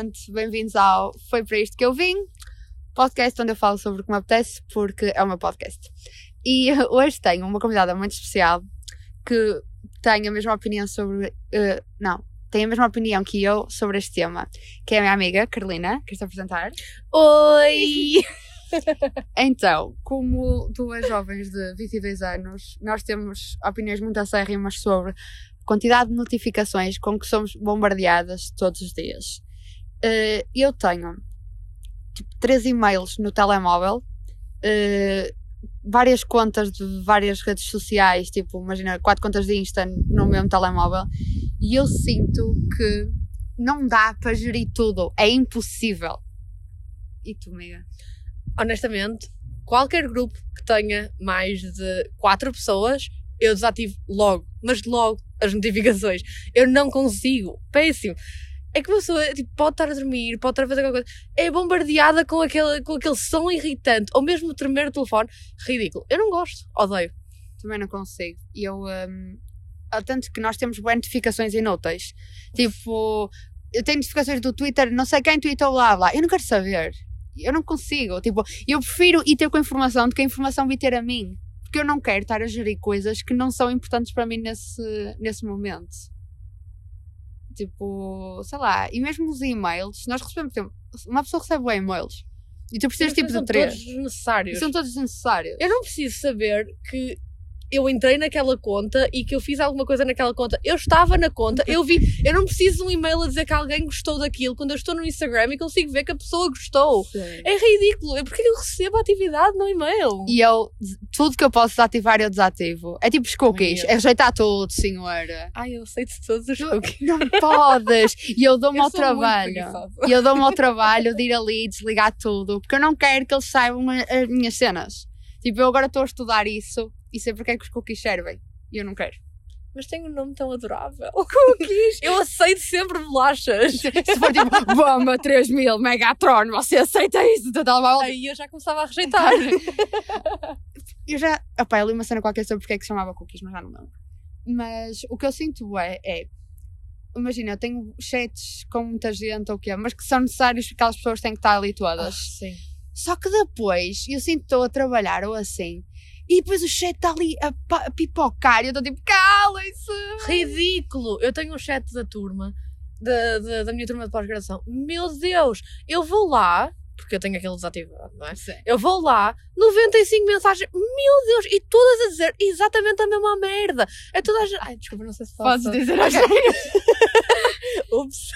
gente, bem-vindos ao Foi para isto que eu vim, podcast onde eu falo sobre o que me apetece, porque é o meu podcast. E hoje tenho uma convidada muito especial que tem a mesma opinião sobre. Uh, não, tem a mesma opinião que eu sobre este tema, que é a minha amiga Carolina. Queres te apresentar? Oi! então, como duas jovens de 22 anos, nós temos opiniões muito acérrimas sobre a quantidade de notificações com que somos bombardeadas todos os dias. Uh, eu tenho tipo, três e-mails no telemóvel, uh, várias contas de várias redes sociais, tipo, imagina, quatro contas de Insta no mesmo telemóvel, e eu sinto que não dá para gerir tudo, é impossível. E tu, amiga? Honestamente, qualquer grupo que tenha mais de quatro pessoas, eu desativo logo, mas logo as notificações. Eu não consigo. Péssimo. É que uma pessoa tipo, pode estar a dormir, pode estar a fazer qualquer coisa, é bombardeada com aquele, com aquele som irritante, ou mesmo tremer o telefone. Ridículo. Eu não gosto, odeio. Também não consigo. E eu. Um, tanto que nós temos notificações inúteis. Tipo, eu tenho notificações do Twitter, não sei quem tweetou lá, lá. Eu não quero saber. Eu não consigo. Tipo, eu prefiro ir ter com a informação do que a informação vir ter a mim. Porque eu não quero estar a gerir coisas que não são importantes para mim nesse, nesse momento. Tipo, sei lá, e mesmo os e-mails, nós recebemos, tipo, uma pessoa recebe e-mails e tu precisas tipo de três. São todos necessários. são todos necessários. Eu não preciso saber que eu entrei naquela conta e que eu fiz alguma coisa naquela conta. Eu estava na conta, eu vi, eu não preciso de um e-mail a dizer que alguém gostou daquilo quando eu estou no Instagram e consigo ver que a pessoa gostou. Sim. É ridículo. É porque eu recebo a atividade no e-mail. E eu, tudo que eu posso desativar, eu desativo. É tipo os cookies, é rejeitar tudo, senhora. Ai, eu aceito todos os cookies. Não, não podes. E eu dou-me ao trabalho. E eu dou-me ao trabalho de ir ali e desligar tudo, porque eu não quero que eles saibam as minhas cenas. Tipo, eu agora estou a estudar isso e sei porque é que os cookies servem. E eu não quero. Mas tem um nome tão adorável. Cookies! eu aceito sempre bolachas. Se for tipo, bomba 3000 Megatron, você aceita isso do telemóvel? Aí eu já começava a rejeitar. eu já. Opá, eu li uma cena qualquer sobre porque é que se chamava cookies, mas já não lembro. Mas o que eu sinto é, é imagina, eu tenho chats com muita gente ou o quê, mas que são necessários porque aquelas pessoas têm que estar ali todas. Ah, sim. Só que depois eu sinto que estou a trabalhar ou assim e depois o chat está ali a, a pipocar e eu estou tipo, calem-se! Ridículo! Eu tenho um chat da turma, da, da, da minha turma de pós-graduação. Meu Deus! Eu vou lá, porque eu tenho aquele desativado, não é? Sim. Eu vou lá, 95 mensagens, meu Deus, e todas a dizer exatamente a mesma merda. É toda a gente. Ai, desculpa, não sei se posso. Podes dizer okay. Ups.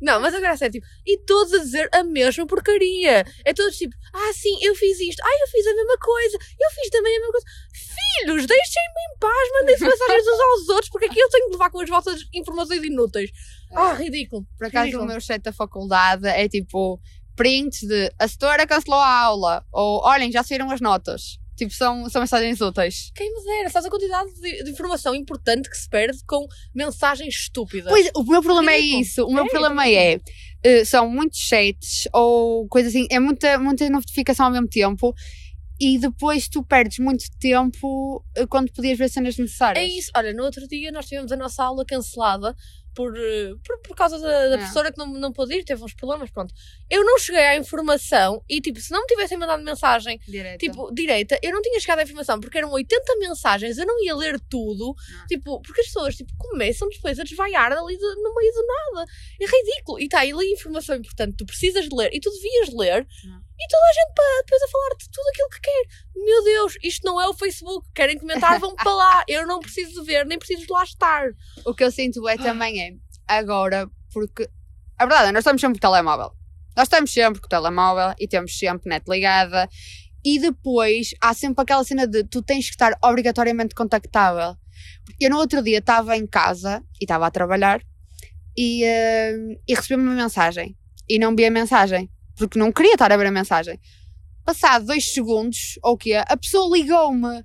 não, mas agora é tipo, e todos a dizer a mesma porcaria. É todos tipo, ah, sim, eu fiz isto, ah, eu fiz a mesma coisa, eu fiz também a mesma coisa. Filhos, deixem-me em paz, mandem-se mensagens uns aos outros, porque aqui eu tenho que levar com as vossas informações inúteis. Ah, ridículo. Por acaso, ridículo. o meu chat da faculdade é tipo prints de a setora cancelou a aula, ou olhem, já saíram as notas. Tipo, são, são mensagens úteis. Quem me dera, sabes a quantidade de, de, informação importante que se perde com mensagens estúpidas. Pois, o meu problema é, é isso. O meu é, problema é, uh, são muitos chats ou coisas assim, é muita, muita notificação ao mesmo tempo e depois tu perdes muito tempo uh, quando podias ver cenas necessárias. É isso. Olha, no outro dia nós tivemos a nossa aula cancelada por, eh, por, por causa da, da é. professora que não, não pôde ir, teve uns problemas, pronto. Eu não cheguei à informação e, tipo, se não me tivessem mandado mensagem, direita. tipo, direita, eu não tinha chegado à informação, porque eram 80 mensagens, eu não ia ler tudo, não. tipo, porque as pessoas, tipo, começam depois a desvaiar ali de, no meio do nada. É ridículo. E está aí ali informação importante, tu precisas ler e tu devias ler. Não. E toda a gente para depois a falar de tudo aquilo que quer. Meu Deus, isto não é o Facebook. Querem comentar, vão para lá. Eu não preciso de ver, nem preciso de lá estar. O que eu sinto é também é agora, porque a verdade é nós estamos sempre com o telemóvel. Nós estamos sempre com o telemóvel e temos sempre net ligada. E depois há sempre aquela cena de tu tens que estar obrigatoriamente contactável. Eu no outro dia estava em casa e estava a trabalhar e, uh, e recebi uma mensagem. E não vi a mensagem porque não queria estar a ver a mensagem. Passado dois segundos, ou o quê, a pessoa ligou-me.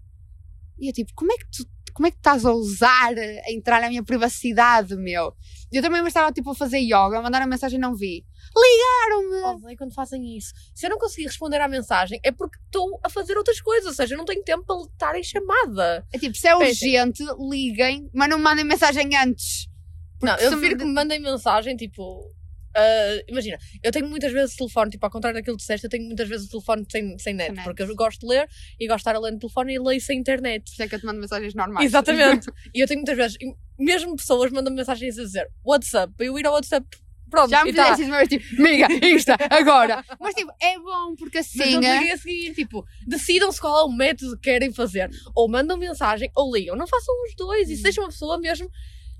E eu tipo, como é que tu como é que estás a ousar a entrar na minha privacidade, meu? Eu também estava tipo a fazer yoga, mandar a mensagem e não vi. Ligaram-me! Odeio quando fazem isso. Se eu não conseguir responder à mensagem é porque estou a fazer outras coisas, ou seja, eu não tenho tempo para estar em chamada. É tipo, se é urgente, liguem, mas não mandem mensagem antes. Não, eu prefiro que me mandem mensagem tipo ah, imagina, eu tenho muitas vezes o telefone, tipo, ao contrário daquilo que disseste, eu tenho muitas vezes o telefone sem, sem net, porque eu gosto de ler e gosto de estar a ler no telefone e leio sem internet. Isso é que eu te mando mensagens normais. Exatamente. e eu tenho muitas vezes, mesmo pessoas mandam mensagens a dizer WhatsApp, eu ir ao WhatsApp, pronto, Já me tá. fizeste mas tipo, amiga, Insta, agora. Mas tipo, é bom porque Mas assim. liguem a seguir, tipo, decidam-se qual é o método que querem fazer. Ou mandam mensagem ou ligam. Não façam os dois. Isso Hum. deixa uma pessoa mesmo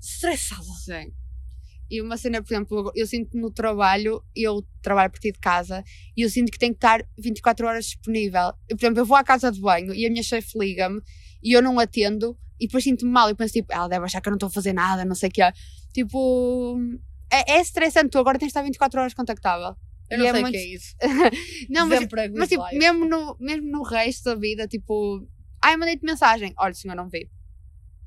estressada. Sim. E uma cena, por exemplo, eu sinto que no trabalho, eu trabalho a partir de casa, e eu sinto que tenho que estar 24 horas disponível. Eu, por exemplo, eu vou à casa de banho e a minha chefe liga-me e eu não atendo, e depois sinto-me mal. E penso, tipo, ela deve achar que eu não estou a fazer nada, não sei o que é. Tipo, é, é estressante. Tu agora tens de estar 24 horas contactável. Eu E não é sei o muito- que é isso. Não, mas, mas tipo, life. mesmo no, mesmo no resto da vida, tipo, ai, mandei-te mensagem. Olha, senhor, não vi.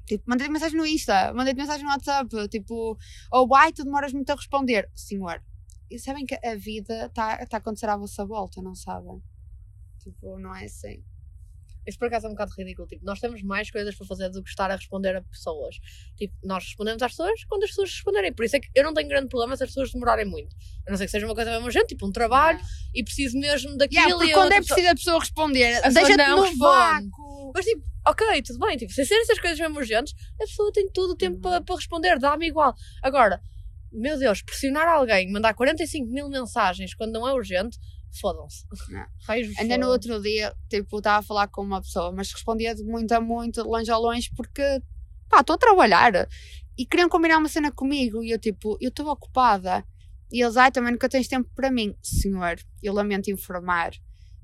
Tipo, mandei-te mensagem no Insta, mandei-te mensagem no WhatsApp, tipo, ou ai, tu demoras muito a responder. Senhor, e sabem que a vida está tá a acontecer à vossa volta, não sabem? Tipo, não é assim. Isso por acaso é um bocado ridículo. Tipo, nós temos mais coisas para fazer do que estar a responder a pessoas. Tipo, nós respondemos às pessoas quando as pessoas responderem. Por isso é que eu não tenho grande problema se as pessoas demorarem muito. A não ser que seja uma coisa mesmo urgente, tipo um trabalho, e preciso mesmo daquilo Yeah, porque e quando é outra pessoa- preciso a pessoa responder, deixa-te no responde. vácuo. Mas tipo, ok, tudo bem, tipo, sem ser essas coisas mesmo urgentes, a pessoa tem todo o tempo Uhum. para, para responder, dá-me igual. Agora, meu Deus, pressionar alguém, mandar 45 mil mensagens quando não é urgente, fodam-se. Ainda no outro dia, tipo, estava a falar com uma pessoa, mas respondia de muito a muito, de longe a longe, porque, pá, estou a trabalhar. E queriam combinar uma cena comigo, e eu, tipo, eu estou ocupada. E eles, ai, também nunca tens tempo para mim. Senhor, eu lamento informar,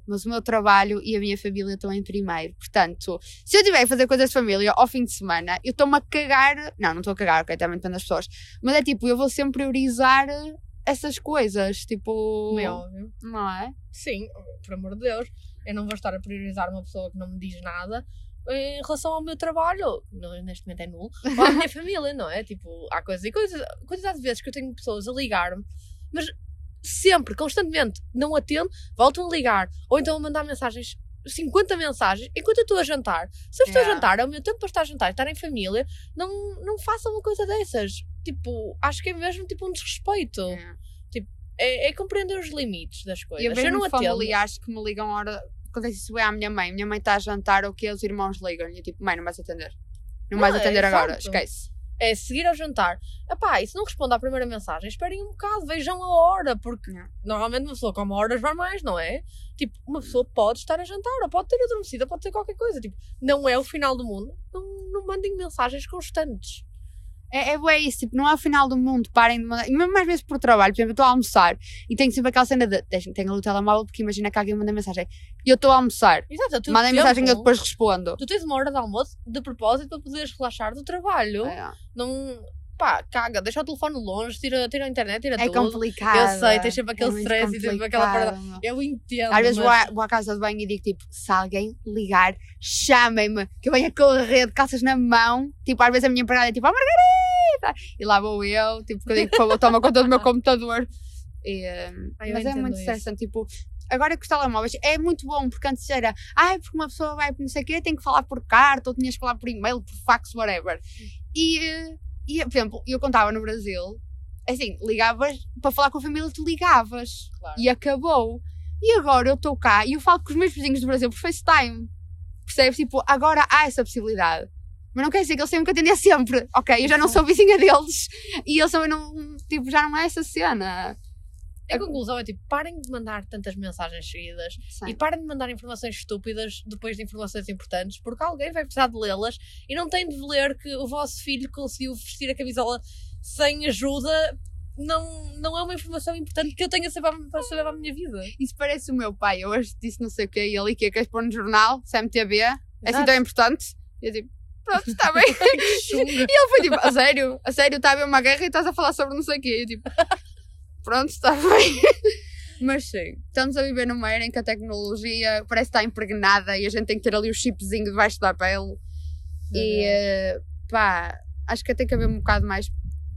mas o meu trabalho e a minha família estão em primeiro. Portanto, se eu tiver que fazer coisas de família ao fim de semana, eu estou-me a cagar. Não, não estou a cagar, ok, também depende das pessoas. Mas é tipo, eu vou sempre priorizar essas coisas, tipo. É óbvio. Não é? Sim, por amor de Deus, eu não vou estar a priorizar uma pessoa que não me diz nada em relação ao meu trabalho, não, neste momento é nulo, ou à minha família, não é? Tipo, há coisas e coisas, quantidade de vezes que eu tenho pessoas a ligar-me, mas sempre, constantemente, não atendo, voltam a ligar, ou então a mandar mensagens. 50 mensagens enquanto eu estou a jantar. Se eu estou Yeah. a jantar, é o meu tempo para estar a jantar, estar em família, não, não façam uma coisa dessas. Tipo, acho que é mesmo tipo um desrespeito. É. É, é compreender os limites das coisas. eu Eu, não atendo. familiares que me ligam a hora. Acontece isso é à minha mãe. Minha mãe está a jantar ou que os irmãos ligam-lhe. E tipo, mãe, não vais atender. Não, Não, vais é atender agora, exato. esquece. É seguir ao jantar. Epá, e se não responde à primeira mensagem, esperem um bocado, vejam a hora, porque Não. normalmente uma pessoa come horas normais, não é? Tipo, uma pessoa pode estar a jantar, ou pode ter adormecido, ou pode ter qualquer coisa. Tipo, não é o final do mundo. Não, não mandem mensagens constantes. É, é bem isso, tipo, não é o final do mundo, parem de mandar. E mesmo às vezes por trabalho, por exemplo, eu estou a almoçar e tenho sempre aquela cena de deixem, tenho o telemóvel porque imagina que alguém manda mensagem. E eu estou a almoçar, Exato, o teu mandem mensagem e eu depois respondo. Tu tens uma hora de almoço de propósito para poderes relaxar do trabalho. É, Não. Pá, caga, deixa o telefone longe, tira, tira a internet, tira é tudo. complicado. Eu sei, tens sempre aquele é stress e sempre aquela parada. Eu entendo. Às vezes vou, mas- à, vou à casa de banho e digo tipo, se alguém ligar, chamem-me, que eu venho a correr de calças na mão. Tipo, às vezes a minha empregada é tipo, oh Margarida! E lá vou eu, tipo, que eu digo, toma conta do meu computador. E, Ai, mas é muito isso. estressante, tipo, agora que os telemóveis é muito bom, porque antes era, ai, porque uma pessoa vai não sei o quê, tem que falar por carta, ou tinhas que falar por e-mail, por fax, whatever. E, e por exemplo, eu contava no Brasil, assim, ligavas, para falar com a família, tu ligavas Claro. e acabou. E agora eu estou cá e eu falo com os meus vizinhos do Brasil por FaceTime. Percebes? Tipo, agora há essa possibilidade. Mas não quer dizer que eles tenham que atender sempre. Ok, eu já não sou vizinha deles e eles também não. Tipo, já não é essa cena. A conclusão é tipo, parem de mandar tantas mensagens seguidas e parem de mandar informações estúpidas depois de informações importantes, porque alguém vai precisar de lê-las e não tem de ler que o vosso filho conseguiu vestir a camisola sem ajuda. Não, não é uma informação importante que eu tenha saber, para saber a minha vida. Isso parece o meu pai. Eu hoje disse não sei o quê e ele que queres pôr no jornal, CMTV, é assim tão importante. E eu tipo, pronto, está bem. E ele foi tipo, a sério? A sério, está a haver uma guerra e estás a falar sobre não sei o quê. E tipo, pronto, está bem. Mas sim, estamos a viver numa era em que a tecnologia parece estar impregnada e a gente tem que ter ali o chipzinho debaixo da pele. E eh, pá, acho que tem que haver um bocado mais,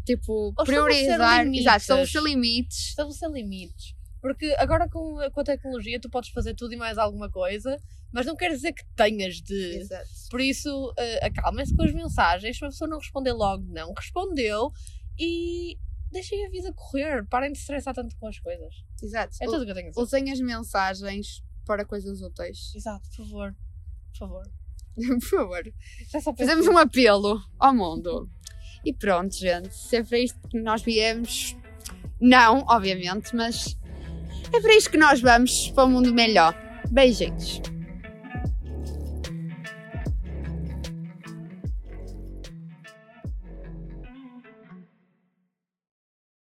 tipo, Ou priorizar. limites. Exato, estabelecer limites. estabelecer limites. Porque agora com, com a tecnologia tu podes fazer tudo e mais alguma coisa, mas não quer dizer que tenhas de. Exato. Por isso, eh, acalmem-se com as mensagens. Se a pessoa não responder logo, não respondeu. E deixem a vida correr, parem de estressar tanto com as coisas. Exato. É tudo o que eu tenho a dizer. Usem as mensagens para coisas úteis. Exato, por favor. Por favor. Por favor. Já só Fazemos um apelo ao mundo. E pronto, gente. Se é para isto que nós viemos. Não, obviamente, mas é para isto que nós vamos para um mundo melhor. Beijinhos.